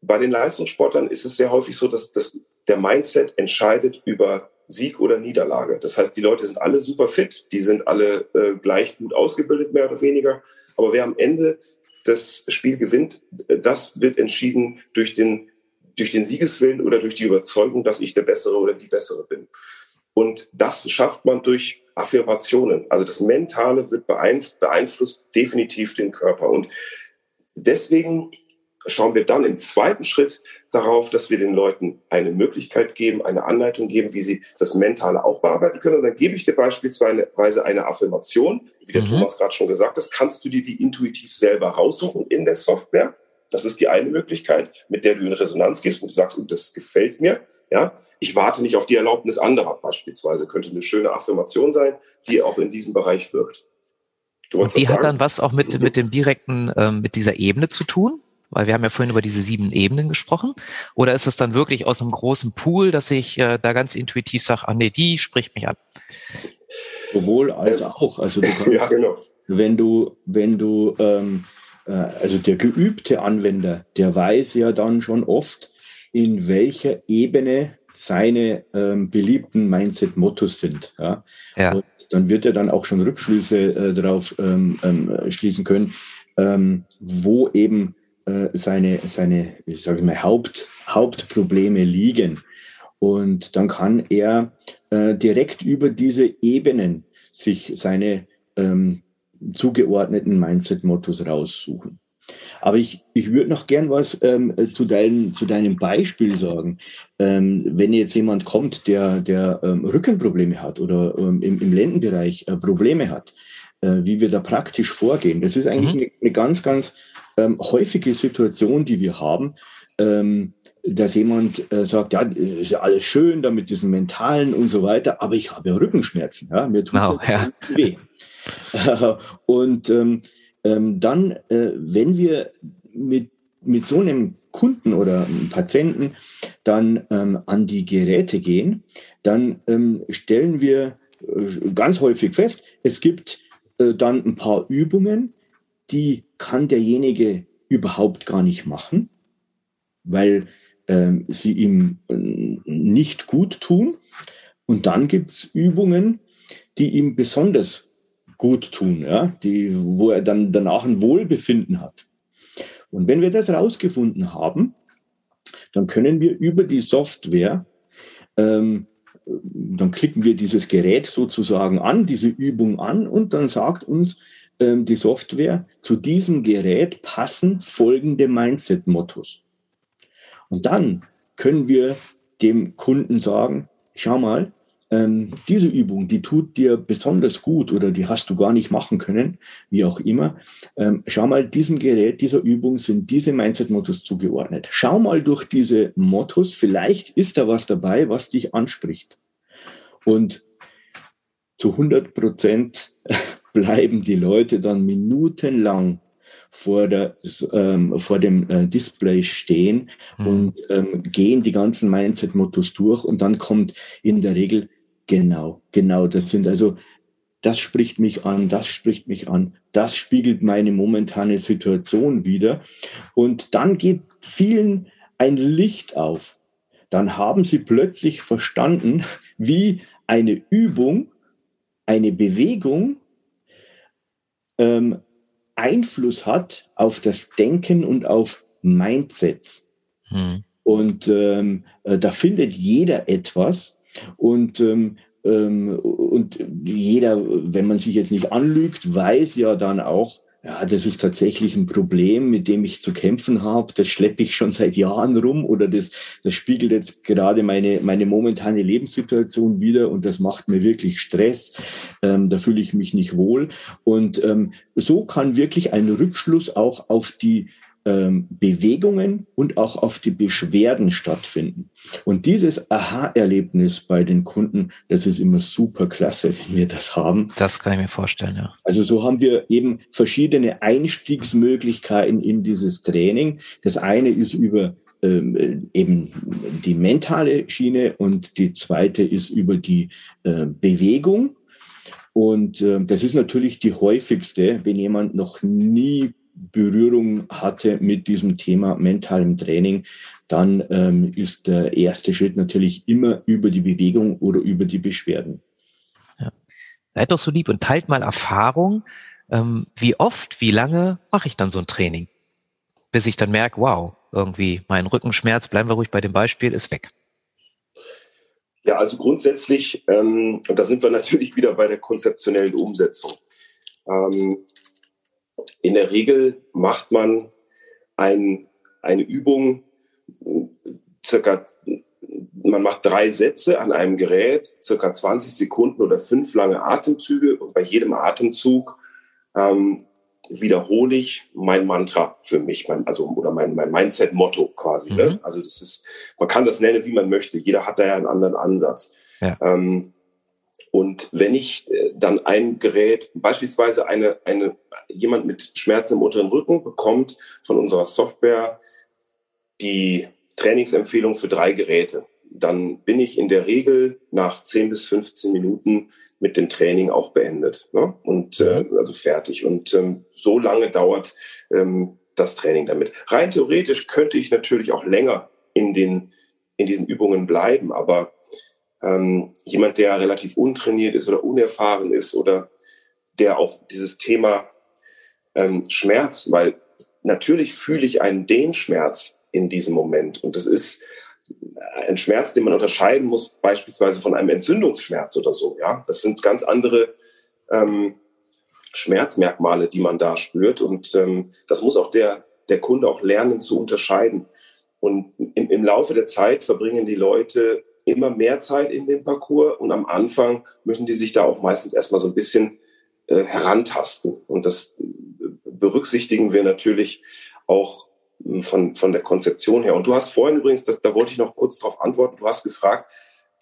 Bei den Leistungssportlern ist es sehr häufig so, dass, dass der Mindset entscheidet über Sieg oder Niederlage. Das heißt, die Leute sind alle super fit, die sind alle äh, gleich gut ausgebildet, mehr oder weniger. Aber wer am Ende das Spiel gewinnt, das wird entschieden durch den, durch den Siegeswillen oder durch die Überzeugung, dass ich der Bessere oder die Bessere bin. Und das schafft man durch Affirmationen. Also das Mentale wird beeinflusst definitiv den Körper. Und deswegen schauen wir dann im zweiten Schritt darauf, dass wir den Leuten eine Möglichkeit geben, eine Anleitung geben, wie sie das Mentale auch bearbeiten können. Und dann gebe ich dir beispielsweise eine Affirmation, wie der mhm. Thomas gerade schon gesagt hat, kannst du dir die intuitiv selber raussuchen in der Software. Das ist die eine Möglichkeit, mit der du in Resonanz gehst, wo du sagst, oh, das gefällt mir. Ja, ich warte nicht auf die Erlaubnis anderer beispielsweise. Könnte eine schöne Affirmation sein, die auch in diesem Bereich wirkt. Und die hat dann was auch mit, mit dem direkten, ähm, mit dieser Ebene zu tun? Weil wir haben ja vorhin über diese sieben Ebenen gesprochen. Oder ist es dann wirklich aus einem großen Pool, dass ich äh, da ganz intuitiv sage, ah nee, die spricht mich an? Sowohl als auch. Also du (laughs) kannst, ja, genau. wenn du, wenn du, ähm, äh, also der geübte Anwender, der weiß ja dann schon oft, in welcher Ebene seine ähm, beliebten Mindset-Mottos sind. Ja? ja. Und dann wird er dann auch schon Rückschlüsse äh, darauf ähm, ähm, schließen können, ähm, wo eben äh, seine, seine ich sage mal, Haupt, Hauptprobleme liegen. Und dann kann er äh, direkt über diese Ebenen sich seine ähm, zugeordneten Mindset-Mottos raussuchen. Aber ich, ich würde noch gern was ähm, zu, dein, zu deinem Beispiel sagen. Ähm, wenn jetzt jemand kommt, der, der ähm, Rückenprobleme hat oder ähm, im, im Lendenbereich äh, Probleme hat, äh, wie wir da praktisch vorgehen, das ist eigentlich mhm. eine, eine, ganz, ganz ähm, häufige Situation, die wir haben. Ähm, dass jemand äh, sagt, ja, ist ja alles schön da mit diesen mentalen und so weiter, aber ich habe ja Rückenschmerzen, ja, mir tut es oh, ja. weh. (laughs) und ähm, ähm, dann, äh, wenn wir mit, mit so einem Kunden oder Patienten dann ähm, an die Geräte gehen, dann ähm, stellen wir äh, ganz häufig fest, es gibt äh, dann ein paar Übungen, die kann derjenige überhaupt gar nicht machen, weil ähm, sie ihm äh, nicht gut tun. Und dann gibt es Übungen, die ihm besonders gut tun, ja, die, wo er dann danach ein Wohlbefinden hat. Und wenn wir das herausgefunden haben, dann können wir über die Software, ähm, dann klicken wir dieses Gerät sozusagen an, diese Übung an und dann sagt uns ähm, die Software, zu diesem Gerät passen folgende Mindset-Mottos. Und dann können wir dem Kunden sagen, schau mal, ähm, diese Übung, die tut dir besonders gut oder die hast du gar nicht machen können, wie auch immer. Ähm, schau mal, diesem Gerät, dieser Übung sind diese Mindset-Mottos zugeordnet. Schau mal durch diese Mottos, vielleicht ist da was dabei, was dich anspricht. Und zu 100 Prozent bleiben die Leute dann minutenlang vor, der, ähm, vor dem äh, Display stehen mhm. und ähm, gehen die ganzen Mindset-Mottos durch und dann kommt in der Regel Genau, genau. Das sind also, das spricht mich an, das spricht mich an, das spiegelt meine momentane Situation wieder. Und dann geht vielen ein Licht auf. Dann haben sie plötzlich verstanden, wie eine Übung, eine Bewegung ähm, Einfluss hat auf das Denken und auf Mindsets. Hm. Und ähm, äh, da findet jeder etwas, und, ähm, ähm, und jeder, wenn man sich jetzt nicht anlügt, weiß ja dann auch, ja, das ist tatsächlich ein Problem, mit dem ich zu kämpfen habe. Das schleppe ich schon (laughs) seit Jahren rum oder das, das spiegelt jetzt gerade meine, meine momentane Lebenssituation wieder und das macht mir wirklich Stress. Ähm, da fühle ich mich nicht wohl. Und ähm, so kann wirklich ein Rückschluss auch auf die Bewegungen und auch auf die Beschwerden stattfinden. Und dieses Aha-Erlebnis bei den Kunden, das ist immer super klasse, (laughs) wenn wir das haben. Das kann ich mir vorstellen, ja. Also so haben wir eben verschiedene Einstiegsmöglichkeiten in dieses Training. Das eine ist über ähm, eben die mentale Schiene und die zweite ist über die äh, Bewegung. Und äh, das ist natürlich die häufigste, wenn jemand noch nie Berührung hatte mit diesem Thema mentalem Training, dann ähm, ist der erste Schritt natürlich immer über die Bewegung oder über die Beschwerden. Ja. Seid doch so lieb und teilt mal Erfahrung. Ähm, wie oft, wie lange mache ich dann so ein Training? Bis ich dann merke, wow, irgendwie mein Rückenschmerz, bleiben wir ruhig bei dem Beispiel, ist weg. Ja, also grundsätzlich, ähm, und da sind wir natürlich wieder bei der konzeptionellen Umsetzung. In der Regel macht man ein, eine Übung, circa, man macht drei Sätze an einem Gerät, circa 20 Sekunden oder fünf lange Atemzüge und bei jedem Atemzug ähm, wiederhole ich mein Mantra für mich, mein, also oder mein, mein Mindset-Motto quasi. Ne? Mhm. Ne? Also das ist, man kann das nennen, wie man möchte. Jeder hat da ja einen anderen Ansatz. Ja. Ähm, und wenn ich äh, dann ein Gerät, beispielsweise eine, eine, jemand mit Schmerzen im unteren Rücken bekommt von unserer Software die Trainingsempfehlung für drei Geräte. dann bin ich in der Regel nach 10 bis 15 Minuten mit dem Training auch beendet ne? und äh, also fertig. Und ähm, so lange dauert ähm, das Training damit. Rein theoretisch könnte ich natürlich auch länger in, den, in diesen Übungen bleiben, aber ähm, jemand, der relativ untrainiert ist oder unerfahren ist oder der auch dieses Thema ähm, Schmerz, weil natürlich fühle ich einen Dehnschmerz in diesem Moment und das ist ein Schmerz, den man unterscheiden muss, beispielsweise von einem Entzündungsschmerz oder so. Ja, das sind ganz andere ähm, Schmerzmerkmale, die man da spürt. Und ähm, das muss auch der, der Kunde auch lernen zu unterscheiden. Und im, im Laufe der Zeit verbringen die Leute immer mehr Zeit in dem Parcours und am Anfang müssen die sich da auch meistens erstmal so ein bisschen äh, herantasten. Und das berücksichtigen wir natürlich auch von, von der Konzeption her. Und du hast vorhin übrigens, das, da wollte ich noch kurz darauf antworten, du hast gefragt,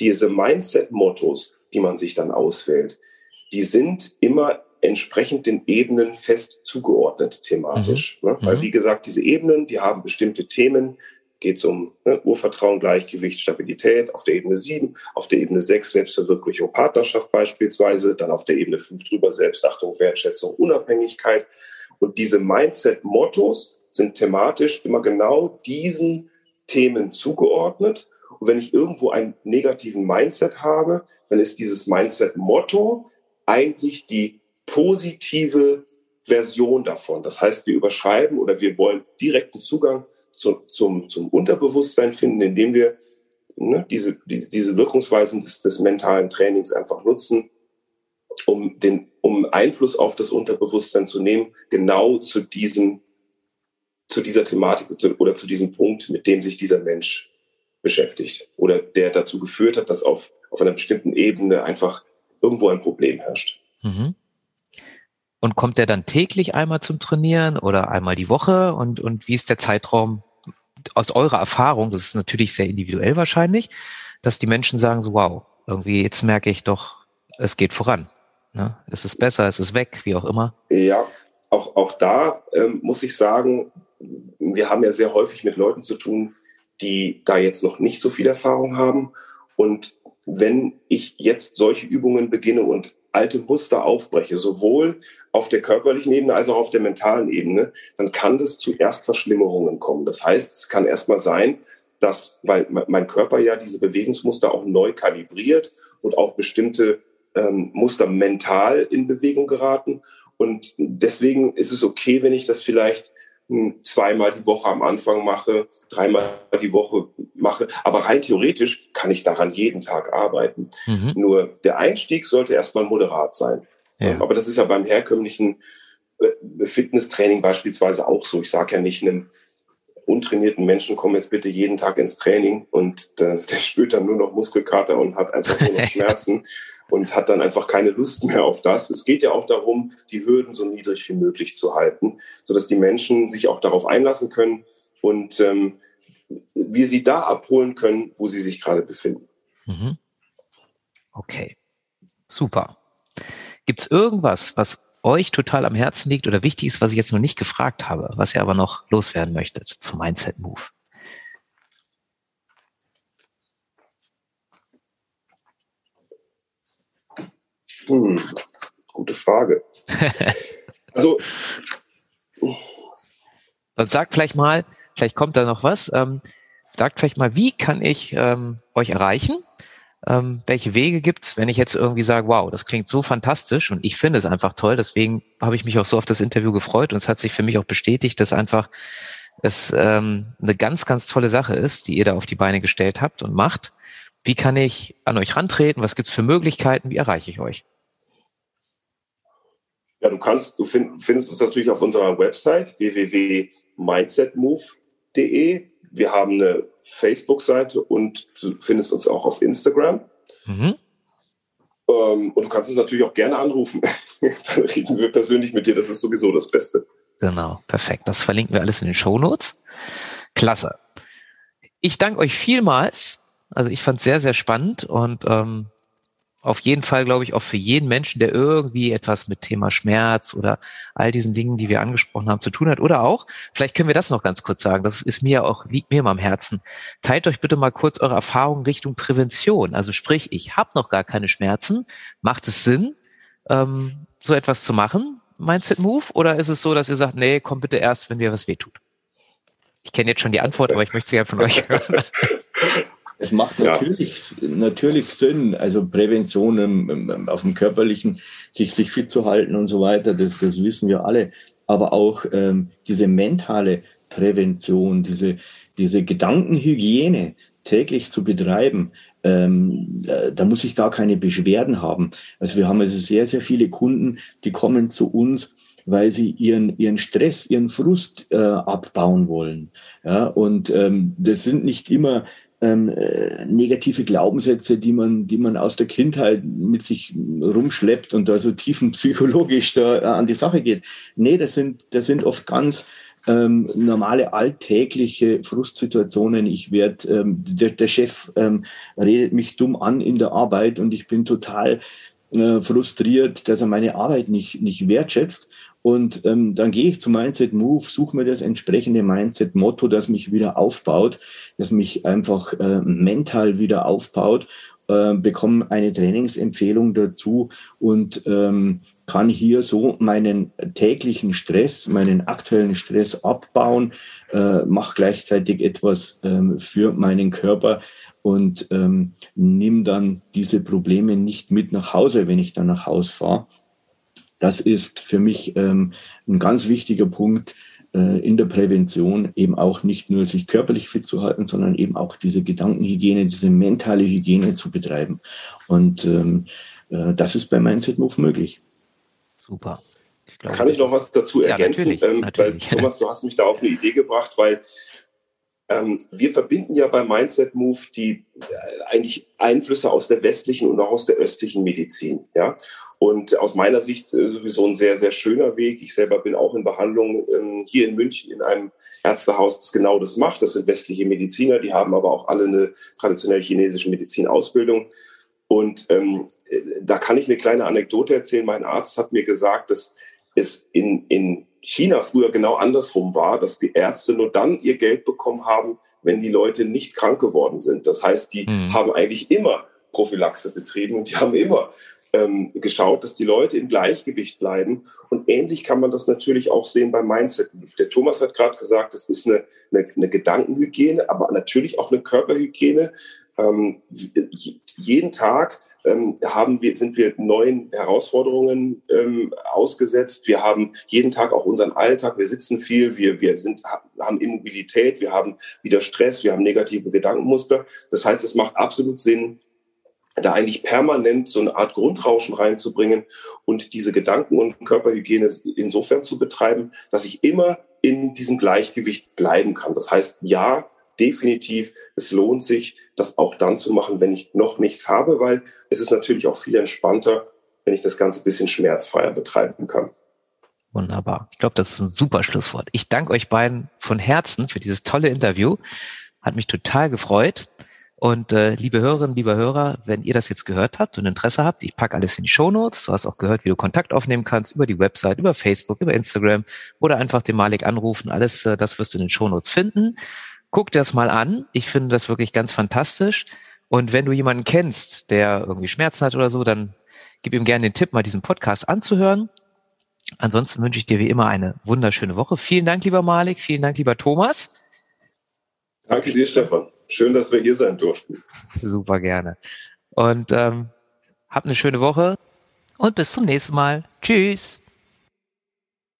diese Mindset-Mottos, die man sich dann auswählt, die sind immer entsprechend den Ebenen fest zugeordnet thematisch. Mhm. Ne? Weil, mhm. wie gesagt, diese Ebenen, die haben bestimmte Themen, geht es um ne, Urvertrauen, Gleichgewicht, Stabilität auf der Ebene 7, auf der Ebene 6 Selbstverwirklichung, Partnerschaft beispielsweise, dann auf der Ebene 5 drüber Selbstachtung, Wertschätzung, Unabhängigkeit. Und diese Mindset-Mottos sind thematisch immer genau diesen Themen zugeordnet. Und wenn ich irgendwo einen negativen Mindset habe, dann ist dieses Mindset-Motto eigentlich die positive Version davon. Das heißt, wir überschreiben oder wir wollen direkten Zugang zu, zum, zum Unterbewusstsein finden, indem wir ne, diese, die, diese Wirkungsweisen des, des mentalen Trainings einfach nutzen, um, den, um Einfluss auf das Unterbewusstsein zu nehmen, genau zu diesem zu dieser Thematik oder zu diesem Punkt, mit dem sich dieser Mensch beschäftigt oder der dazu geführt hat, dass auf, auf einer bestimmten Ebene einfach irgendwo ein Problem herrscht. Mhm. Und kommt der dann täglich einmal zum Trainieren oder einmal die Woche? Und, und wie ist der Zeitraum aus eurer Erfahrung? Das ist natürlich sehr individuell wahrscheinlich, dass die Menschen sagen so, wow, irgendwie jetzt merke ich doch, es geht voran. Ne? Es ist besser, es ist weg, wie auch immer. Ja, auch, auch da ähm, muss ich sagen, wir haben ja sehr häufig mit Leuten zu tun, die da jetzt noch nicht so viel Erfahrung haben. Und wenn ich jetzt solche Übungen beginne und alte Muster aufbreche, sowohl auf der körperlichen Ebene als auch auf der mentalen Ebene, dann kann das zu Erstverschlimmerungen kommen. Das heißt, es kann erstmal sein, dass, weil mein Körper ja diese Bewegungsmuster auch neu kalibriert und auch bestimmte ähm, Muster mental in Bewegung geraten. Und deswegen ist es okay, wenn ich das vielleicht zweimal die Woche am Anfang mache, dreimal die Woche mache. Aber rein theoretisch kann ich daran jeden Tag arbeiten. Mhm. Nur der Einstieg sollte erstmal moderat sein. Ja. Aber das ist ja beim herkömmlichen äh, Fitnesstraining beispielsweise auch so. Ich sage ja nicht einem untrainierten Menschen, komm jetzt bitte jeden Tag ins Training und der, (laughs) der spürt dann nur noch Muskelkater und hat einfach nur noch (laughs) Schmerzen und hat dann einfach keine Lust mehr auf das. Es geht ja auch darum, die Hürden so niedrig wie möglich zu halten, sodass die Menschen sich auch darauf einlassen können und ähm, wir sie da abholen können, wo sie sich gerade befinden. Mhm. Okay, super. Gibt es irgendwas, was euch total am Herzen liegt oder wichtig ist, was ich jetzt noch nicht gefragt habe, was ihr aber noch loswerden möchtet zum Mindset Move? Hm, gute Frage. (laughs) also. Sonst sagt vielleicht mal, vielleicht kommt da noch was. Ähm, sagt vielleicht mal, wie kann ich ähm, euch erreichen? Ähm, welche Wege gibt's, wenn ich jetzt irgendwie sage, wow, das klingt so fantastisch und ich finde es einfach toll. Deswegen habe ich mich auch so auf das Interview gefreut und es hat sich für mich auch bestätigt, dass einfach es ähm, eine ganz, ganz tolle Sache ist, die ihr da auf die Beine gestellt habt und macht. Wie kann ich an euch rantreten? Was gibt's für Möglichkeiten? Wie erreiche ich euch? Ja, du kannst, du find, findest uns natürlich auf unserer Website www.mindsetmove.de. Wir haben eine Facebook-Seite und du findest uns auch auf Instagram. Mhm. Ähm, und du kannst uns natürlich auch gerne anrufen. (laughs) Dann reden wir persönlich mit dir. Das ist sowieso das Beste. Genau, perfekt. Das verlinken wir alles in den Show Notes. Klasse. Ich danke euch vielmals. Also ich fand es sehr, sehr spannend und ähm, auf jeden Fall, glaube ich, auch für jeden Menschen, der irgendwie etwas mit Thema Schmerz oder all diesen Dingen, die wir angesprochen haben, zu tun hat. Oder auch, vielleicht können wir das noch ganz kurz sagen, das ist mir auch, liegt mir immer am Herzen. Teilt euch bitte mal kurz eure Erfahrungen Richtung Prävention. Also sprich, ich habe noch gar keine Schmerzen. Macht es Sinn, ähm, so etwas zu machen, Mindset Move? Oder ist es so, dass ihr sagt, nee, komm bitte erst, wenn dir was wehtut? Ich kenne jetzt schon die Antwort, aber ich möchte sie ja von euch (laughs) hören. Es macht natürlich, ja. natürlich Sinn, also Prävention auf dem körperlichen, sich, sich fit zu halten und so weiter, das, das wissen wir alle. Aber auch ähm, diese mentale Prävention, diese, diese Gedankenhygiene täglich zu betreiben, ähm, da muss ich gar keine Beschwerden haben. Also wir haben also sehr, sehr viele Kunden, die kommen zu uns, weil sie ihren, ihren Stress, ihren Frust äh, abbauen wollen. Ja, und ähm, das sind nicht immer ähm, äh, negative Glaubenssätze, die man, die man aus der Kindheit mit sich rumschleppt und da so tiefenpsychologisch da äh, an die Sache geht. Nee, das sind, das sind oft ganz ähm, normale alltägliche Frustsituationen. Ich werde, ähm, der, der Chef ähm, redet mich dumm an in der Arbeit und ich bin total äh, frustriert, dass er meine Arbeit nicht, nicht wertschätzt. Und ähm, dann gehe ich zu Mindset Move, suche mir das entsprechende Mindset-Motto, das mich wieder aufbaut, das mich einfach äh, mental wieder aufbaut, äh, bekomme eine Trainingsempfehlung dazu und ähm, kann hier so meinen täglichen Stress, meinen aktuellen Stress abbauen, äh, mache gleichzeitig etwas ähm, für meinen Körper und ähm, nimm dann diese Probleme nicht mit nach Hause, wenn ich dann nach Hause fahre das ist für mich ähm, ein ganz wichtiger Punkt äh, in der Prävention, eben auch nicht nur sich körperlich fit zu halten, sondern eben auch diese Gedankenhygiene, diese mentale Hygiene zu betreiben. Und ähm, äh, das ist bei Mindset Move möglich. Super. Ich glaube, Kann ich noch was dazu ergänzen? Ja, natürlich, ähm, natürlich. Weil, Thomas, du hast mich da auf eine Idee gebracht, weil ähm, wir verbinden ja bei Mindset Move die äh, eigentlich Einflüsse aus der westlichen und auch aus der östlichen Medizin. Ja? Und aus meiner Sicht äh, sowieso ein sehr, sehr schöner Weg. Ich selber bin auch in Behandlung ähm, hier in München in einem Ärztehaus, das genau das macht. Das sind westliche Mediziner, die haben aber auch alle eine traditionelle chinesische Medizinausbildung. Und ähm, äh, da kann ich eine kleine Anekdote erzählen. Mein Arzt hat mir gesagt, dass es in, in China früher genau andersrum war, dass die Ärzte nur dann ihr Geld bekommen haben, wenn die Leute nicht krank geworden sind. Das heißt, die mhm. haben eigentlich immer Prophylaxe betrieben und die haben immer ähm, geschaut, dass die Leute im Gleichgewicht bleiben. Und ähnlich kann man das natürlich auch sehen beim Mindset. Der Thomas hat gerade gesagt, es ist eine, eine, eine Gedankenhygiene, aber natürlich auch eine Körperhygiene. Ähm, jeden Tag ähm, haben wir, sind wir neuen Herausforderungen ähm, ausgesetzt. Wir haben jeden Tag auch unseren Alltag. Wir sitzen viel, wir, wir sind, haben Immobilität, wir haben wieder Stress, wir haben negative Gedankenmuster. Das heißt, es macht absolut Sinn, da eigentlich permanent so eine Art Grundrauschen reinzubringen und diese Gedanken- und Körperhygiene insofern zu betreiben, dass ich immer in diesem Gleichgewicht bleiben kann. Das heißt, ja, definitiv, es lohnt sich, das auch dann zu machen, wenn ich noch nichts habe, weil es ist natürlich auch viel entspannter, wenn ich das Ganze ein bisschen schmerzfreier betreiben kann. Wunderbar. Ich glaube, das ist ein super Schlusswort. Ich danke euch beiden von Herzen für dieses tolle Interview. Hat mich total gefreut. Und äh, liebe Hörerinnen, liebe Hörer, wenn ihr das jetzt gehört habt und Interesse habt, ich packe alles in die Show Notes. Du hast auch gehört, wie du Kontakt aufnehmen kannst über die Website, über Facebook, über Instagram oder einfach den Malik anrufen. Alles äh, das wirst du in den Show Notes finden. Guck dir das mal an. Ich finde das wirklich ganz fantastisch. Und wenn du jemanden kennst, der irgendwie Schmerzen hat oder so, dann gib ihm gerne den Tipp, mal diesen Podcast anzuhören. Ansonsten wünsche ich dir wie immer eine wunderschöne Woche. Vielen Dank, lieber Malik. Vielen Dank, lieber Thomas. Danke dir, Stefan. Schön, dass wir hier sein durften. Super gerne. Und ähm, habt eine schöne Woche und bis zum nächsten Mal. Tschüss.